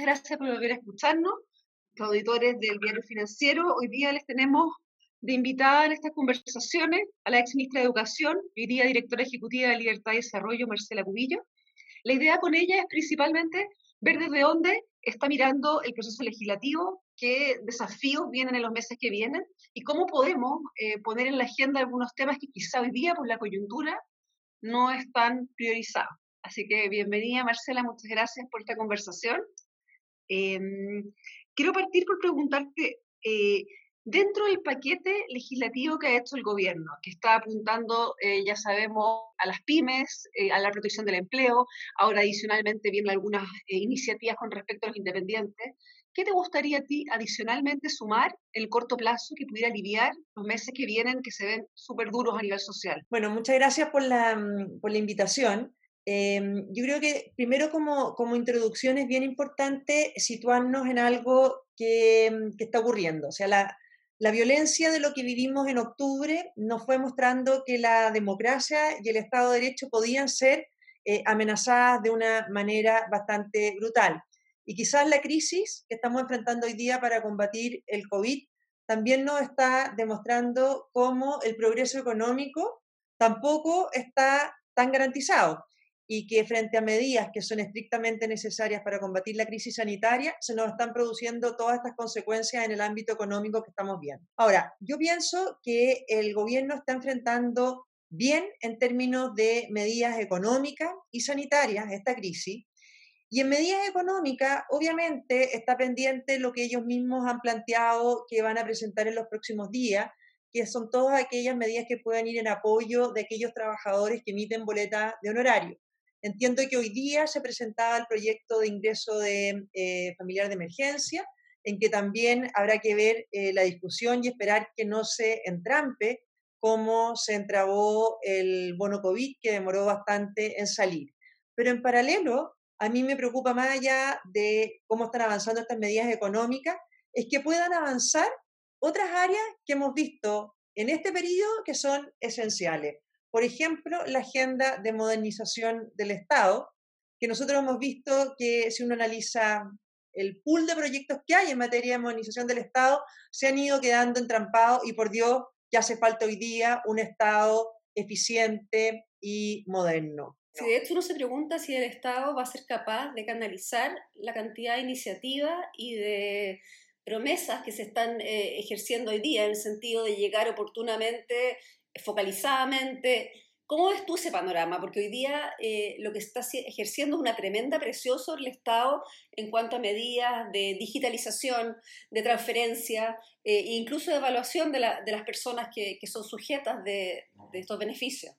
muchas gracias por volver a escucharnos. Los auditores del diario financiero, hoy día les tenemos de invitada en estas conversaciones a la ex ministra de Educación, hoy día directora ejecutiva de Libertad y Desarrollo, Marcela Cubillo. La idea con ella es principalmente ver desde dónde está mirando el proceso legislativo, qué desafíos vienen en los meses que vienen y cómo podemos eh, poner en la agenda algunos temas que quizá hoy día por la coyuntura no están priorizados. Así que bienvenida Marcela, muchas gracias por esta conversación. Em, quiero partir por preguntarte, eh, dentro del paquete legislativo que ha hecho el gobierno, que está apuntando, eh, ya sabemos, a las pymes, eh, a la protección del empleo, ahora adicionalmente vienen algunas iniciativas con respecto a los independientes, ¿qué te gustaría a ti adicionalmente sumar el corto plazo que pudiera aliviar los meses que vienen que se ven súper duros a nivel social? Bueno, muchas gracias por la, mm, por la invitación. Em, yo creo que primero como, como, introducción es bien importante situarnos en algo que, mm, que, está ocurriendo. O sea, la, la violencia de lo que vivimos en octubre nos fue mostrando que la democracia y el Estado de Derecho podían ser eh, amenazadas de una manera bastante brutal. Y quizás la crisis que estamos enfrentando hoy día para combatir el COVID también nos está demostrando cómo el progreso económico tampoco está tan garantizado y que frente a medidas que son estrictamente necesarias para combatir la crisis sanitaria, se nos están produciendo todas estas consecuencias en el ámbito económico que estamos viendo. Ahora, yo pienso que el gobierno está enfrentando bien en términos de medidas económicas y sanitarias esta crisis. Y en medidas económicas, obviamente, está pendiente lo que ellos mismos han planteado que van a presentar en los próximos días, que son todas aquellas medidas que puedan ir en apoyo de aquellos trabajadores que emiten boletas de honorario. Entiendo que hoy día se presentaba el proyecto de ingreso de eh, familiar de emergencia, en que también habrá que ver eh, la discusión y esperar que no se entrampe como se entrabó el bono COVID, que demoró bastante en salir. Pero en paralelo, a mí me preocupa más allá de cómo están avanzando estas medidas económicas, es que puedan avanzar otras áreas que hemos visto en este periodo que son esenciales. Por ejemplo, la agenda de modernización del Estado, que nosotros hemos visto que si uno analiza el pool de proyectos que hay en materia de modernización del Estado, se han ido quedando entrampados y por Dios, ya hace falta hoy día un Estado eficiente y moderno. Si de hecho uno se pregunta si el Estado va a ser capaz de canalizar la cantidad de iniciativas y de promesas que se están eh, ejerciendo hoy día en el sentido de llegar oportunamente focalizadamente. ¿Cómo ves tú ese panorama? Porque hoy día eh, lo que está ejerciendo es una tremenda presión sobre el Estado en cuanto a medidas de digitalización, de transferencia eh, e incluso de evaluación de, las personas que, son sujetas de, estos beneficios.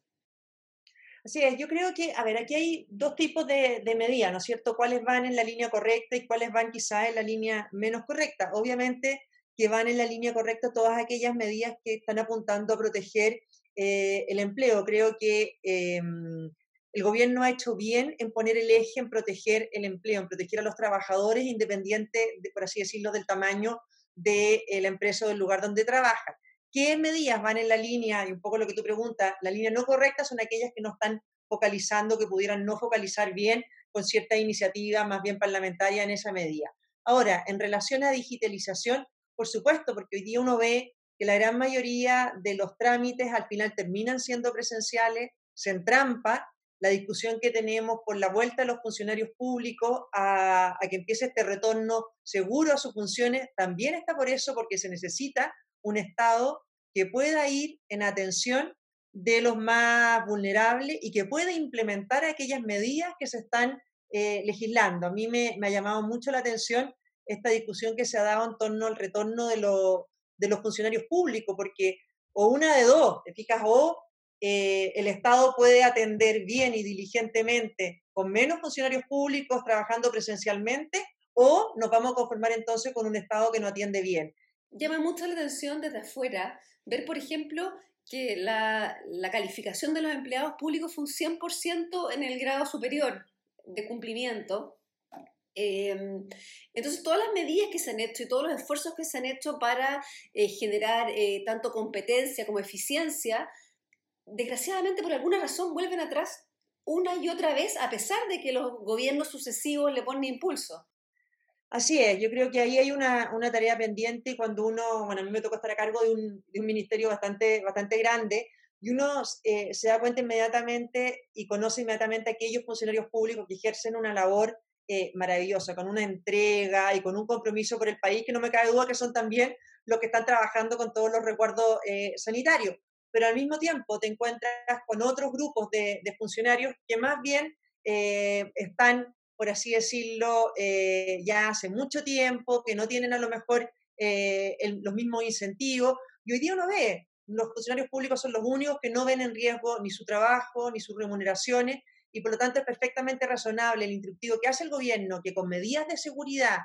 Así es, yo creo que, a ver, aquí hay dos tipos de, de medidas, ¿no es cierto? ¿Cuáles van en la línea correcta y cuáles van quizás en la línea menos correcta? Obviamente, que van en la línea correcta todas aquellas medidas que están apuntando a proteger eh, el empleo. Creo que em, el gobierno ha hecho bien en poner el eje en proteger el empleo, en proteger a los trabajadores independiente, por así decirlo, del tamaño de la empresa o del lugar donde trabajan. ¿Qué medidas van en la línea, y un poco lo que tú preguntas, la línea no correcta son aquellas que no están focalizando, que pudieran no focalizar bien con cierta iniciativa más bien parlamentaria en esa medida. Ahora, en relación a digitalización, por supuesto, porque hoy día uno ve que la gran mayoría de los trámites al final terminan siendo presenciales, se entrampa la discusión que tenemos por la vuelta de los funcionarios públicos a, que empiece este retorno seguro a sus funciones, también está por eso, porque se necesita un Estado que pueda ir en atención de los más vulnerables y que pueda implementar aquellas medidas que se están eh, legislando. A mí me, ha llamado mucho la atención esta discusión que se ha dado en torno al retorno de, los funcionarios públicos, porque o una de dos, fijas, o eh, el Estado puede atender bien y diligentemente con menos funcionarios públicos trabajando presencialmente, o nos vamos a conformar entonces con un Estado que no atiende bien. Llama mucho la atención desde afuera ver, por ejemplo, que la, la calificación de los empleados públicos fue un 100% en el grado superior de cumplimiento, Em, entonces, todas las medidas que se han hecho y todos los esfuerzos que se han hecho para eh, generar eh, tanto competencia como eficiencia, desgraciadamente por alguna razón vuelven atrás una y otra vez, a pesar de que los gobiernos sucesivos le ponen impulso. Así es, yo creo que ahí hay una, una, tarea pendiente cuando uno, bueno, a mí me tocó estar a cargo de un, de un ministerio bastante, bastante grande y uno eh, se da cuenta inmediatamente y conoce inmediatamente a aquellos funcionarios públicos que ejercen una labor eh, maravillosa, con una entrega y con un compromiso por el país, que no me cabe duda que son también los que están trabajando con todos los recuerdos eh, sanitarios. Pero al mismo tiempo te encuentras con otros grupos de, de funcionarios que más bien están por así decirlo, eh, ya hace mucho tiempo, que no tienen a lo mejor eh, los mismos incentivos. Y hoy día uno ve, los funcionarios públicos son los únicos que no ven en riesgo ni su trabajo, ni sus remuneraciones, y por lo tanto es perfectamente razonable el instructivo que hace el gobierno, que con medidas de seguridad,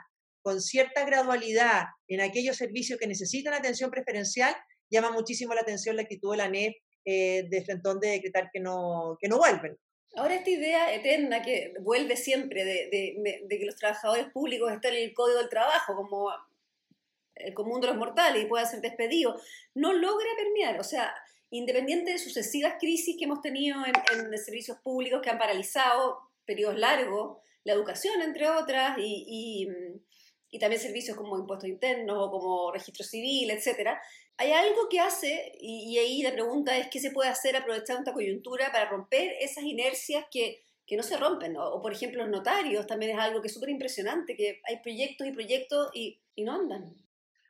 con cierta gradualidad en aquellos servicios que necesitan atención preferencial, llama muchísimo la atención la actitud de la NEP eh, de Frentón de decretar que no, que no vuelven. Ahora esta idea eterna que vuelve siempre de, que los trabajadores públicos están en el código del trabajo como el común de los mortales y puedan ser despedidos, no logra permear. O sea, independiente de sucesivas crisis que hemos tenido en, en servicios públicos que han paralizado periodos largos, la educación, entre otras, y, y, también servicios como impuestos internos o como registro civil, etcétera, hay algo que hace, y, ahí la pregunta es qué se puede hacer aprovechando esta coyuntura para romper esas inercias que, que no se rompen. O, por ejemplo, los notarios también es algo que es súper impresionante, que hay proyectos y proyectos y no andan.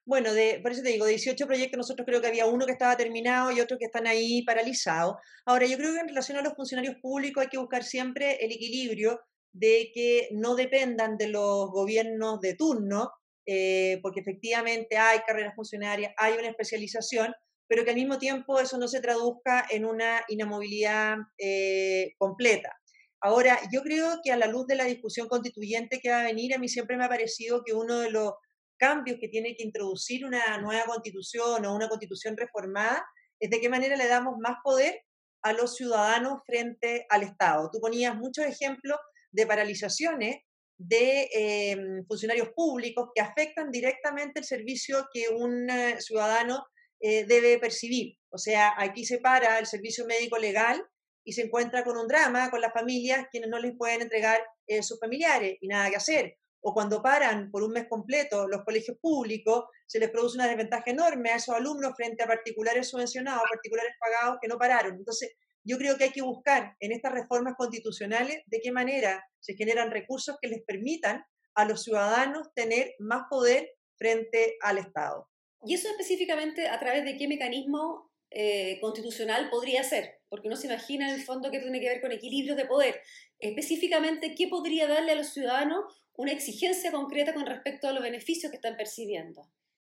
Bueno, de, por eso te digo, de 18 proyectos nosotros creo que había uno que estaba terminado y otros que están ahí paralizados. Ahora, yo creo que en relación a los funcionarios públicos hay que buscar siempre el equilibrio de que no dependan de los gobiernos de turno, eh, porque efectivamente hay carreras funcionarias, hay una especialización, pero que al mismo tiempo eso no se traduzca en una inamovilidad eh, completa. Ahora, yo creo que a la luz de la discusión constituyente que va a venir, a mí siempre me ha parecido que uno de los cambios que tiene que introducir una nueva constitución o una constitución reformada es de qué manera le damos más poder a los ciudadanos frente al Estado. Tú ponías muchos ejemplos de paralizaciones de em, funcionarios públicos que afectan directamente el servicio que un eh, ciudadano eh, debe percibir. O sea, aquí se para el servicio médico legal y se encuentra con un drama con las familias quienes no les pueden entregar eh, sus familiares y nada que hacer. O cuando paran por un mes completo los colegios públicos, se les produce una desventaja enorme a esos alumnos frente a particulares subvencionados, particulares pagados que no pararon. Entonces, yo creo que hay que buscar en estas reformas constitucionales de qué manera se generan recursos que les permitan a los ciudadanos tener más poder frente al Estado. ¿Y eso específicamente a través de qué mecanismo eh, constitucional podría ser? Porque uno se imagina en el fondo que tiene que ver con equilibrio de poder. Específicamente, ¿qué podría darle a los ciudadanos una exigencia concreta con respecto a los beneficios que están percibiendo?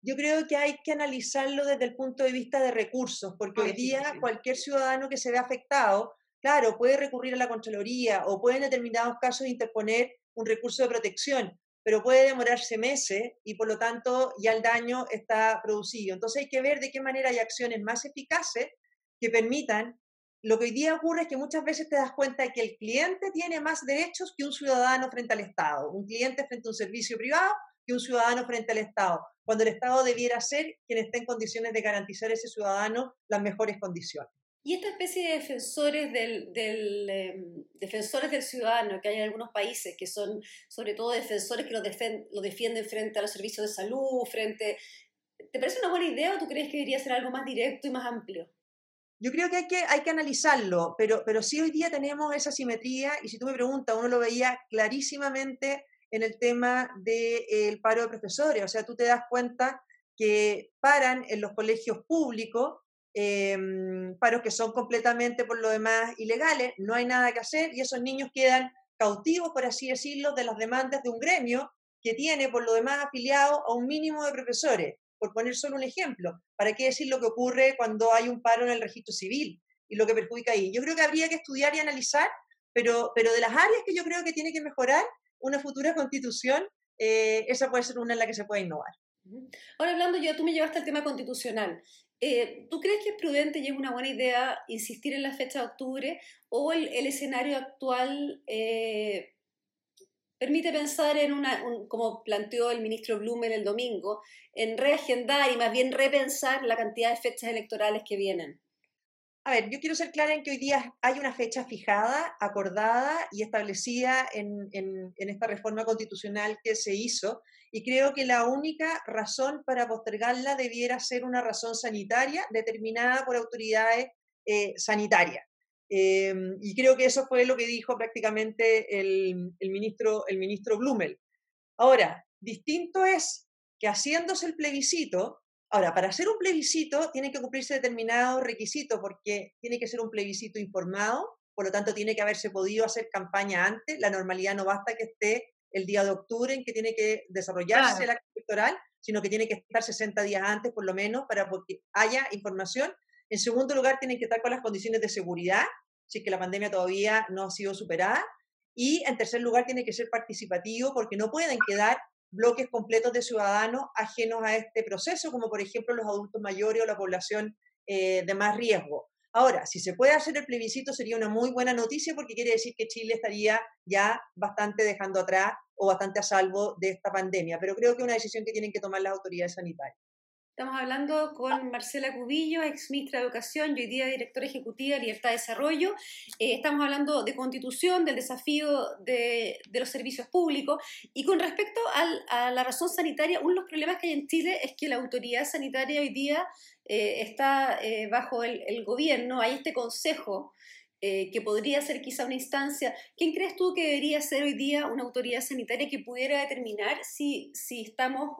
yo creo que hay que analizarlo desde el punto de vista de recursos, porque hoy día cualquier ciudadano que se ve afectado, claro, puede recurrir a la Contraloría o puede en determinados casos interponer un recurso de protección, pero puede demorarse meses y por lo tanto ya el daño está producido. Entonces hay que ver de qué manera hay acciones más eficaces que permitan. Lo que hoy día ocurre es que muchas veces te das cuenta de que el cliente tiene más derechos que un ciudadano frente al Estado, un cliente frente a un servicio privado que un ciudadano frente al Estado cuando el Estado debiera ser quien esté en condiciones de garantizar a ese ciudadano las mejores condiciones. Y esta especie de defensores del, em, defensores del ciudadano que hay en algunos países, que son sobre todo defensores que lo, defienden frente a los servicios de salud, frente... ¿Te parece una buena idea o tú crees que debería ser algo más directo y más amplio? Yo creo que hay que, hay que analizarlo, pero, pero sí hoy día tenemos esa simetría y si tú me preguntas, uno lo veía clarísimamente en el tema del paro de profesores. O sea, tú te das cuenta que paran en los colegios públicos, em, paros que son completamente por lo demás ilegales, no hay nada que hacer y esos niños quedan cautivos, por así decirlo, de las demandas de un gremio que tiene por lo demás afiliado a un mínimo de profesores, por poner solo un ejemplo. ¿Para qué decir lo que ocurre cuando hay un paro en el registro civil y lo que perjudica ahí? Yo creo que habría que estudiar y analizar, pero, pero de las áreas que yo creo que tiene que mejorar una futura constitución, eh, esa puede ser una en la que se puede innovar. Ahora hablando yo, tú me llevaste al tema constitucional. Eh, ¿Tú crees que es prudente y es una buena idea insistir en la fecha de octubre o el, escenario actual eh, permite pensar en una, como planteó el ministro Blumen el domingo, en reagendar y más bien repensar la cantidad de fechas electorales que vienen? A ver, yo quiero ser clara en que hoy día hay una fecha fijada, acordada y establecida en, esta reforma constitucional que se hizo y creo que la única razón para postergarla debiera ser una razón sanitaria determinada por autoridades eh, sanitarias. Em, y creo que eso fue lo que dijo prácticamente el, el, ministro, el ministro Blumel. Ahora, distinto es que haciéndose el plebiscito, Ahora, para hacer un plebiscito tiene que cumplirse determinados requisitos porque tiene que ser un plebiscito informado, por lo tanto tiene que haberse podido hacer campaña antes, la normalidad no basta que esté el día de octubre en que tiene que desarrollarse el acto electoral, sino que tiene que estar 60 días antes por lo menos para que haya información. En segundo lugar, tienen que estar con las condiciones de seguridad, si es que la pandemia todavía no ha sido superada. Y en tercer lugar, tiene que ser participativo porque no pueden quedar bloques completos de ciudadanos ajenos a este proceso, como por ejemplo los adultos mayores o la población eh, de más riesgo. Ahora, si se puede hacer el plebiscito sería una muy buena noticia porque quiere decir que Chile estaría ya bastante dejando atrás o bastante a salvo de esta pandemia, pero creo que es una decisión que tienen que tomar las autoridades sanitarias. Estamos hablando con Marcela Cubillo, ex ministra de Educación y hoy día directora ejecutiva de Libertad de Desarrollo. Eh, estamos hablando de constitución, del desafío de, los servicios públicos. Y con respecto a la razón sanitaria, uno de los problemas que hay en Chile es que la autoridad sanitaria hoy día eh, está eh, bajo el, gobierno. Hay este consejo que podría ser quizá una instancia. ¿Quién crees tú que debería ser hoy día una autoridad sanitaria que pudiera determinar si estamos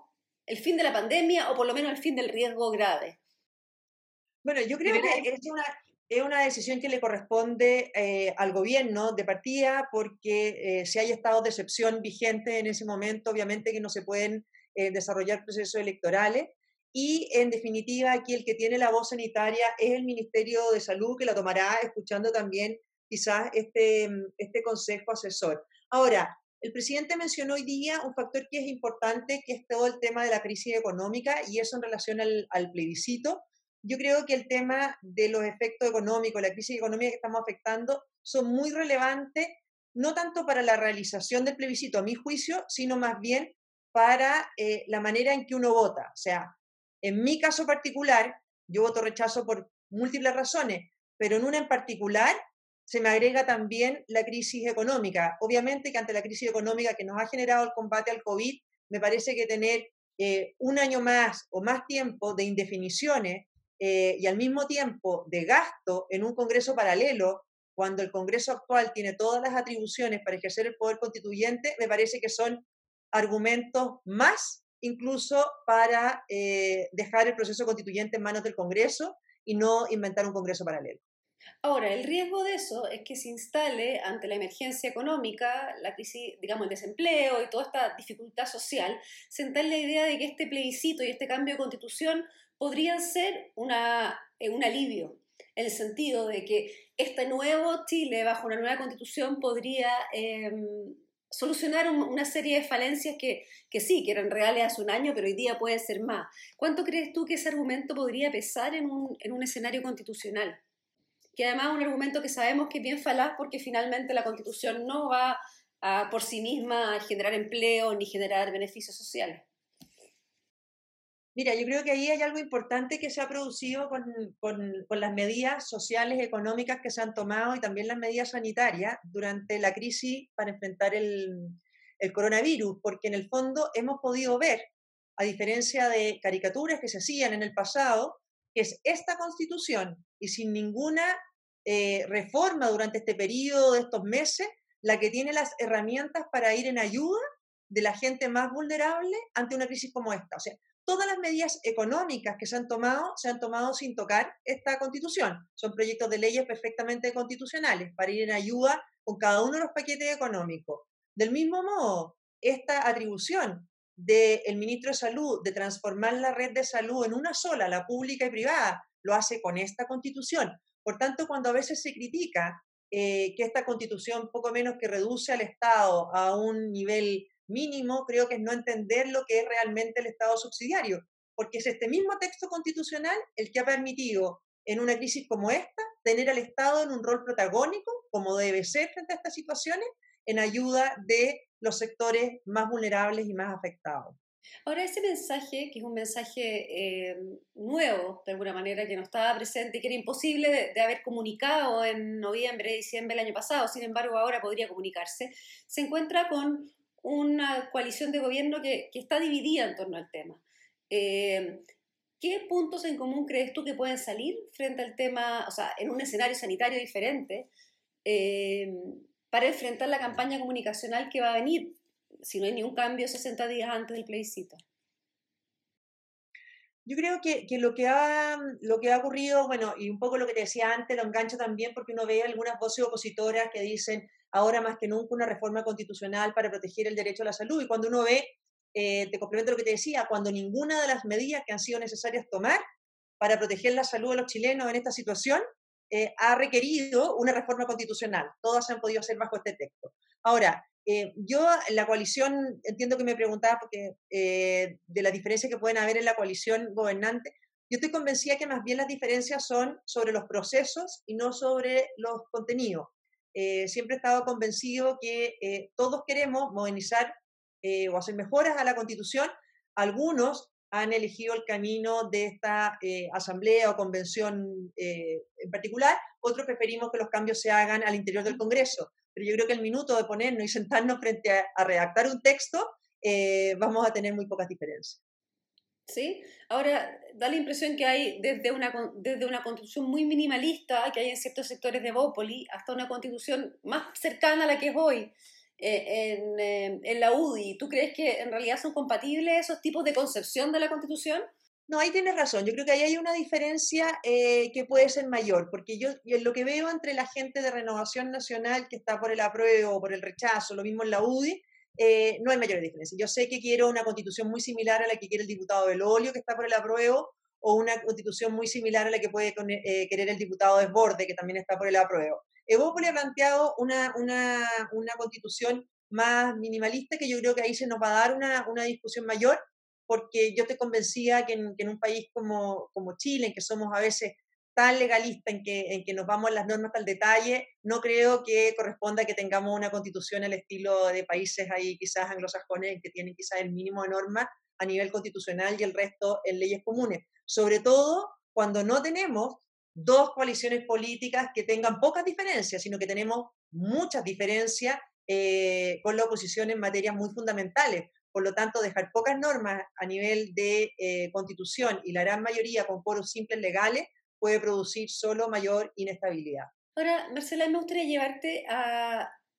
el fin de la pandemia o por lo menos el fin del riesgo grave? Bueno, yo creo que es una, es una decisión que le corresponde eh, al gobierno de partida porque eh, si hay estados de excepción vigentes en ese momento, obviamente que no se pueden eh, desarrollar procesos electorales. Y en definitiva, aquí el que tiene la voz sanitaria es el Ministerio de Salud, que la tomará escuchando también quizás este, este consejo asesor. Ahora, el presidente mencionó hoy día un factor que es importante, que es todo el tema de la crisis económica y eso en relación al, plebiscito. Yo creo que el tema de los efectos económicos, la crisis económica que estamos afectando, son muy relevantes, no tanto para la realización del plebiscito, a mi juicio, sino más bien para eh, la manera en que uno vota. O sea, en mi caso particular, yo voto rechazo por múltiples razones, pero en una en particular se me agrega también la crisis económica. Obviamente que ante la crisis económica que nos ha generado el combate al COVID, me parece que tener eh, un año más o más tiempo de indefiniciones eh, y al mismo tiempo de gasto en un Congreso paralelo, cuando el Congreso actual tiene todas las atribuciones para ejercer el poder constituyente, me parece que son argumentos más incluso para eh, dejar el proceso constituyente en manos del Congreso y no inventar un Congreso paralelo. Ahora, el riesgo de eso es que se instale ante la emergencia económica, la crisis, digamos, el desempleo y toda esta dificultad social, se instale la idea de que este plebiscito y este cambio de constitución podrían ser una, eh, un alivio, en el sentido de que este nuevo Chile, bajo una nueva constitución, podría em, solucionar una serie de falencias que, que, sí, que eran reales hace un año, pero hoy día pueden ser más. ¿Cuánto crees tú que ese argumento podría pesar en un, en un escenario constitucional? Que además es un argumento que sabemos que es bien falaz porque finalmente la constitución no va por sí misma a generar empleo ni generar beneficios sociales. Mira, yo creo que ahí hay algo importante que se ha producido con, con, con, las medidas sociales, económicas que se han tomado y también las medidas sanitarias durante la crisis para enfrentar el, el coronavirus, porque en el fondo hemos podido ver, a diferencia de caricaturas que se hacían en el pasado, que es esta constitución y sin ninguna eh, reforma durante este periodo de estos meses, la que tiene las herramientas para ir en ayuda de la gente más vulnerable ante una crisis como esta. O sea, todas las medidas económicas que se han tomado se han tomado sin tocar esta constitución. Son proyectos de leyes perfectamente constitucionales para ir en ayuda con cada uno de los paquetes económicos. Del mismo modo, esta atribución del ministro de Salud de transformar la red de salud en una sola, la pública y privada, lo hace con esta constitución. Por tanto, cuando a veces se critica eh, que esta constitución poco menos que reduce al Estado a un nivel mínimo, creo que es no entender lo que es realmente el Estado subsidiario, porque es este mismo texto constitucional el que ha permitido en una crisis como esta tener al Estado en un rol protagónico, como debe ser frente a estas situaciones, en ayuda de los sectores más vulnerables y más afectados. Ahora, ese mensaje, que es un mensaje eh, nuevo, de alguna manera, que no estaba presente y que era imposible de, haber comunicado en noviembre, diciembre del año pasado, sin embargo ahora podría comunicarse, se encuentra con una coalición de gobierno que, está dividida en torno al tema. Eh, ¿Qué puntos en común crees tú que pueden salir frente al tema, o sea, en un escenario sanitario diferente, eh, para enfrentar la campaña comunicacional que va a venir? Si no hay ningún cambio 60 días antes del plebiscito? Yo creo que, que, lo, que ha, lo que ha ocurrido, bueno, y un poco lo que te decía antes, lo engancho también porque uno ve algunas voces opositoras que dicen ahora más que nunca una reforma constitucional para proteger el derecho a la salud. Y cuando uno ve, eh, te complemento lo que te decía, cuando ninguna de las medidas que han sido necesarias tomar para proteger la salud de los chilenos en esta situación eh, ha requerido una reforma constitucional. Todas se han podido hacer bajo este texto. Ahora, eh, yo, la coalición, entiendo que me preguntaba porque, eh, de las diferencias que pueden haber en la coalición gobernante. Yo estoy convencida que más bien las diferencias son sobre los procesos y no sobre los contenidos. Eh, siempre he estado convencido que todos queremos modernizar o hacer mejoras a la constitución. Algunos han elegido el camino de esta asamblea o convención en particular, otros preferimos que los cambios se hagan al interior del Congreso pero yo creo que el minuto de ponernos y sentarnos frente a, redactar un texto, eh, vamos a tener muy pocas diferencias. ¿Sí? Ahora, da la impresión que hay desde una, desde una constitución muy minimalista que hay en ciertos sectores de Bópoli hasta una constitución más cercana a la que es hoy eh, en, eh, en, la UDI. ¿Tú crees que en realidad son compatibles esos tipos de concepción de la constitución? No, ahí tienes razón. Yo creo que ahí hay una diferencia eh, que puede ser mayor, porque yo, lo que veo entre la gente de Renovación Nacional que está por el apruebo por el rechazo, lo mismo en la UDI, eh, no hay mayor diferencia. Yo sé que quiero una constitución muy similar a la que quiere el diputado Belolio, que está por el apruebo, o una constitución muy similar a la que puede eh, querer el diputado Desborde, que también está por el apruebo. Evópolis ha planteado una, una, una, constitución más minimalista, que yo creo que ahí se nos va a dar una, una discusión mayor, porque yo te convencía que en, un país como, como, Chile, en que somos a veces tan legalistas, en que, en que nos vamos las normas al detalle, no creo que corresponda que tengamos una constitución al estilo de países ahí quizás anglosajones, que tienen quizás el mínimo de normas a nivel constitucional y el resto en leyes comunes. Sobre todo cuando no tenemos dos coaliciones políticas que tengan pocas diferencias, sino que tenemos muchas diferencias eh, con la oposición en materias muy fundamentales. Por lo tanto, dejar pocas normas a nivel de eh, constitución y la gran mayoría con foros simples legales puede producir solo mayor inestabilidad. Ahora, Marcela, me gustaría llevarte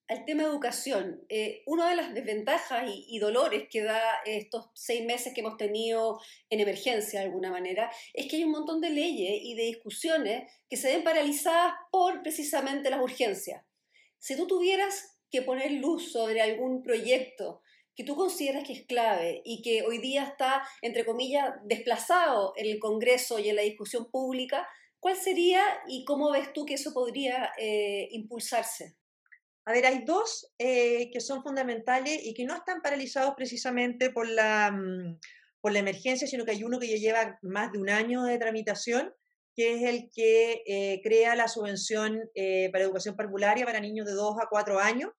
al tema de educación. Eh, una de las desventajas y, dolores que da estos seis meses que hemos tenido en emergencia de alguna manera es que hay un montón de leyes y de discusiones que se ven paralizadas por precisamente las urgencias. Si tú tuvieras que poner luz sobre algún proyecto que tú consideras que es clave y que hoy día está, entre comillas, desplazado en el Congreso y en la discusión pública, ¿cuál sería y cómo ves tú que eso podría eh, impulsarse? A ver, hay dos eh, que son fundamentales y que no están paralizados precisamente por la, mm, por la emergencia, sino que hay uno que ya lleva más de un año de tramitación, que es el que eh, crea la subvención para educación parvularia para niños de 2 a 4 años,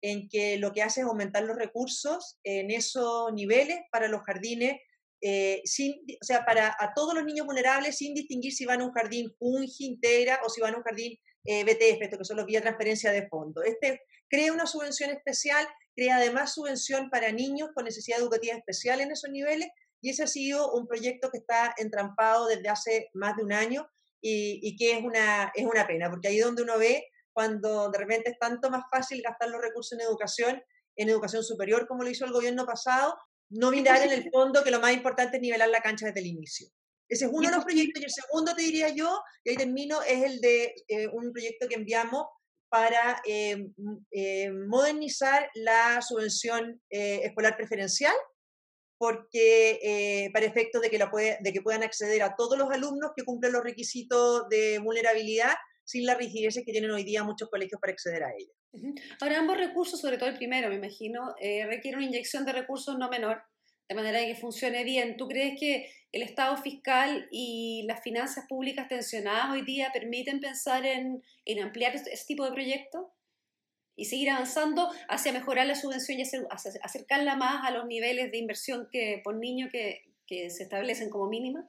en que lo que hace es aumentar los recursos en esos niveles para los jardines, eh, sin, o sea, para a todos los niños vulnerables sin distinguir si van a un jardín Junji, Integra o si van a un jardín eh, BTF, esto que son los vía transferencia de fondo. Este crea una subvención especial, crea además subvención para niños con necesidad educativa especial en esos niveles y ese ha sido un proyecto que está entrampado desde hace más de un año y, y que es una, es una pena, porque ahí donde uno ve cuando de repente es tanto más fácil gastar los recursos en educación, en educación superior, como lo hizo el gobierno pasado, no mirar en el fondo que lo más importante es nivelar la cancha desde el inicio. Ese es uno de los proyectos. Y el segundo, te diría yo, y ahí termino, es el de eh, un proyecto que enviamos para eh, eh, modernizar la subvención escolar preferencial, porque para efectos de que, la de que puedan acceder a todos los alumnos que cumplen los requisitos de vulnerabilidad sin la rigidez que tienen hoy día muchos colegios para acceder a ella. Ahora, ambos recursos, sobre todo el primero, me imagino, eh, requiere una inyección de recursos no menor, de manera que funcione bien. ¿Tú crees que el estado fiscal y las finanzas públicas tensionadas hoy día permiten pensar en, en ampliar este, este tipo de proyectos? y seguir avanzando hacia mejorar la subvención y acercarla más a los niveles de inversión que por niño que, que se establecen como mínima?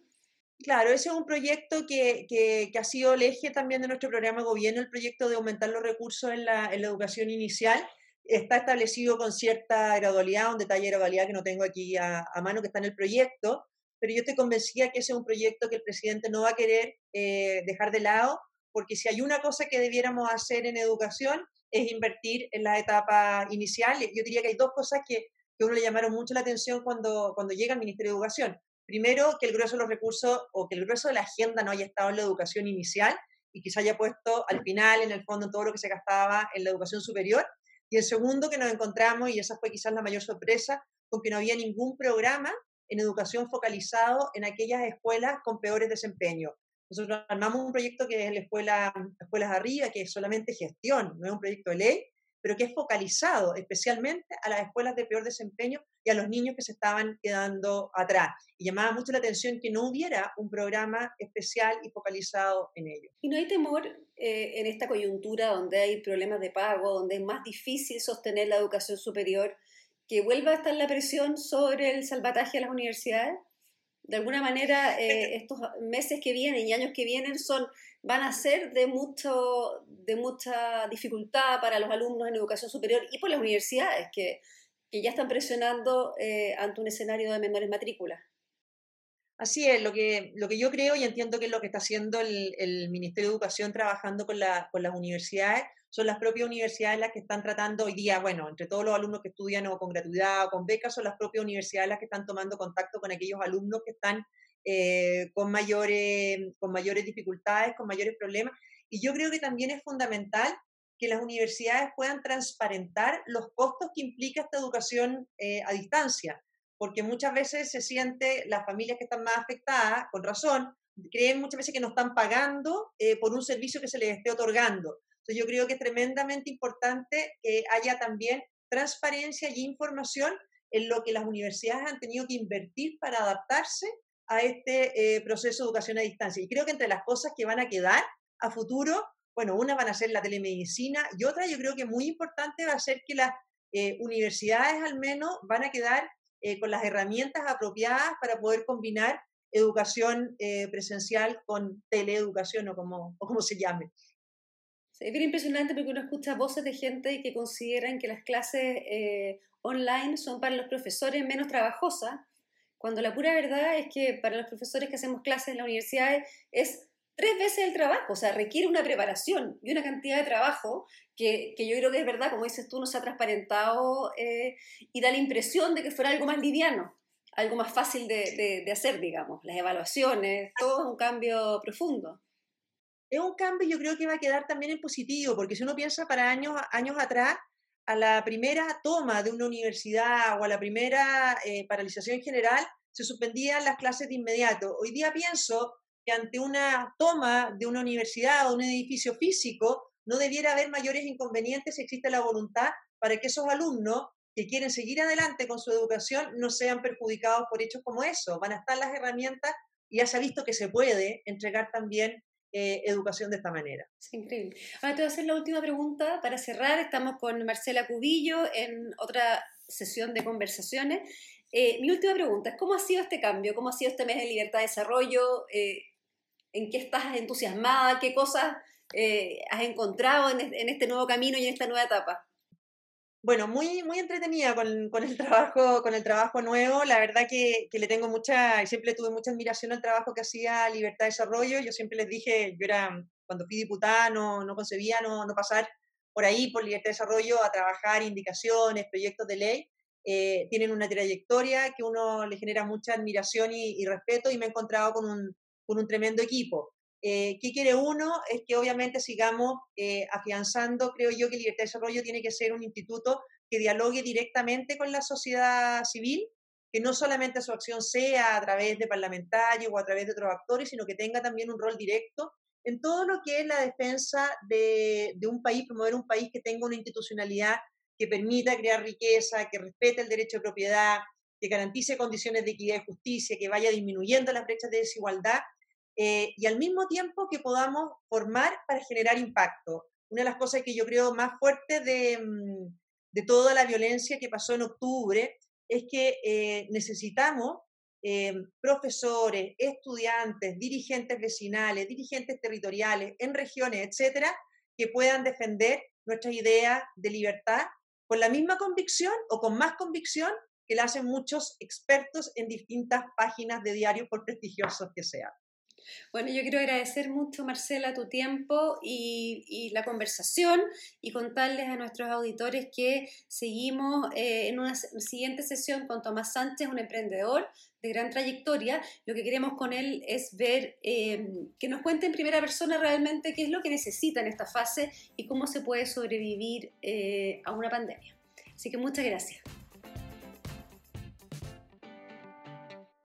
Claro, ese es un proyecto que, que, ha sido el eje también de nuestro programa de gobierno, el proyecto de aumentar los recursos en la, en la educación inicial. Está establecido con cierta gradualidad, un detalle de gradualidad que no tengo aquí a, a, mano, que está en el proyecto, pero yo estoy convencida que ese es un proyecto que el presidente no va a querer eh, dejar de lado, porque si hay una cosa que debiéramos hacer en educación es invertir en las etapas iniciales. Yo diría que hay dos cosas que, que uno le llamaron mucho la atención cuando, cuando llega al Ministerio de Educación. Primero, que el grueso de los recursos o que el grueso de la agenda no haya estado en la educación inicial y que se haya puesto al final, en el fondo, todo lo que se gastaba en la educación superior. Y el segundo, que nos encontramos, y esa fue quizás la mayor sorpresa, con que no había ningún programa en educación focalizado en aquellas escuelas con peores desempeños. Nosotros armamos un proyecto que es la escuela Escuelas Arriba, que es solamente gestión, no es un proyecto de ley, pero que es focalizado especialmente a las escuelas de peor desempeño y a los niños que se estaban quedando atrás. Y llamaba mucho la atención que no hubiera un programa especial y focalizado en ello. ¿Y no hay temor eh, en esta coyuntura donde hay problemas de pago, donde es más difícil sostener la educación superior, que vuelva a estar la presión sobre el salvataje a las universidades? De alguna manera, eh, estos meses que vienen y años que vienen son van a ser de, mucho, de mucha dificultad para los alumnos en educación superior y por las universidades que, que ya están presionando eh, ante un escenario de menores matrículas. Así es, lo que, lo que yo creo y entiendo que es lo que está haciendo el, el Ministerio de Educación trabajando con, la, con las universidades, son las propias universidades las que están tratando hoy día, bueno, entre todos los alumnos que estudian o con gratuidad o con becas, son las propias universidades las que están tomando contacto con aquellos alumnos que están eh, con, mayores, con mayores dificultades, con mayores problemas. Y yo creo que también es fundamental que las universidades puedan transparentar los costos que implica esta educación eh, a distancia, porque muchas veces se siente, las familias que están más afectadas, con razón, creen muchas veces que no están pagando eh, por un servicio que se les esté otorgando. Entonces yo creo que es tremendamente importante que haya también transparencia y información en lo que las universidades han tenido que invertir para adaptarse a este eh, proceso de educación a distancia. Y creo que entre las cosas que van a quedar a futuro, bueno, una van a ser la telemedicina y otra yo creo que muy importante va a ser que las eh, universidades al menos van a quedar eh, con las herramientas apropiadas para poder combinar educación presencial con teleeducación o como, o como se llame. Es bien impresionante porque uno escucha voces de gente que consideran que las clases online son para los profesores menos trabajosas cuando la pura verdad es que para los profesores que hacemos clases en la universidad es tres veces el trabajo, o sea, requiere una preparación y una cantidad de trabajo que, que yo creo que es verdad, como dices tú, no se ha transparentado eh, y da la impresión de que fuera algo más liviano, algo más fácil de, de, hacer, digamos, las evaluaciones, todo es un cambio profundo. Es un cambio yo creo que va a quedar también en positivo, porque si uno piensa para años, años atrás, a la primera toma de una universidad o a la primera eh, paralización general, se suspendían las clases de inmediato. Hoy día pienso que ante una toma de una universidad o un edificio físico, no debiera haber mayores inconvenientes si existe la voluntad para que esos alumnos que quieren seguir adelante con su educación no sean perjudicados por hechos como eso. Van a estar las herramientas y ya se ha visto que se puede entregar también eh, educación de esta manera. Es increíble. Ahora te voy a hacer la última pregunta para cerrar. Estamos con Marcela Cubillo en otra sesión de conversaciones. Eh, mi última pregunta es, ¿cómo ha sido este cambio? ¿Cómo ha sido este mes de libertad de desarrollo? Eh, ¿En qué estás entusiasmada? ¿Qué cosas has encontrado en, en este nuevo camino y en esta nueva etapa? Bueno, muy, muy entretenida con, con, el trabajo, con el trabajo nuevo. La verdad que, que, le tengo mucha, siempre tuve mucha admiración al trabajo que hacía Libertad de Desarrollo. Yo siempre les dije, yo era, cuando fui diputada, no, no concebía no, no pasar por ahí, por Libertad de Desarrollo, a trabajar indicaciones, proyectos de ley. Eh, tienen una trayectoria que uno le genera mucha admiración y, y respeto y me he encontrado con un, con un tremendo equipo. Eh, ¿Qué quiere uno? Es que obviamente sigamos eh, afianzando, creo yo que Libertad de Desarrollo tiene que ser un instituto que dialogue directamente con la sociedad civil, que no solamente su acción sea a través de parlamentarios o a través de otros actores, sino que tenga también un rol directo en todo lo que es la defensa de, de un país, promover un país que tenga una institucionalidad que permita crear riqueza, que respete el derecho de propiedad, que garantice condiciones de equidad y justicia, que vaya disminuyendo las brechas de desigualdad eh, y al mismo tiempo que podamos formar para generar impacto. una de las cosas que yo creo más fuertes de, mm, de toda la violencia que pasó en octubre es que eh, necesitamos eh, profesores, estudiantes, dirigentes vecinales, dirigentes territoriales en regiones, etcétera, que puedan defender nuestras ideas de libertad con la misma convicción o con más convicción que la hacen muchos expertos en distintas páginas de diarios, por prestigiosos que sean. Bueno, yo quiero agradecer mucho, Marcela, tu tiempo y, la conversación y contarles a nuestros auditores que seguimos eh, en una siguiente sesión con Tomás Sánchez, un emprendedor de gran trayectoria. Lo que queremos con él es ver, eh, que nos cuente en primera persona realmente qué es lo que necesita en esta fase y cómo se puede sobrevivir eh, a una pandemia. Así que muchas gracias.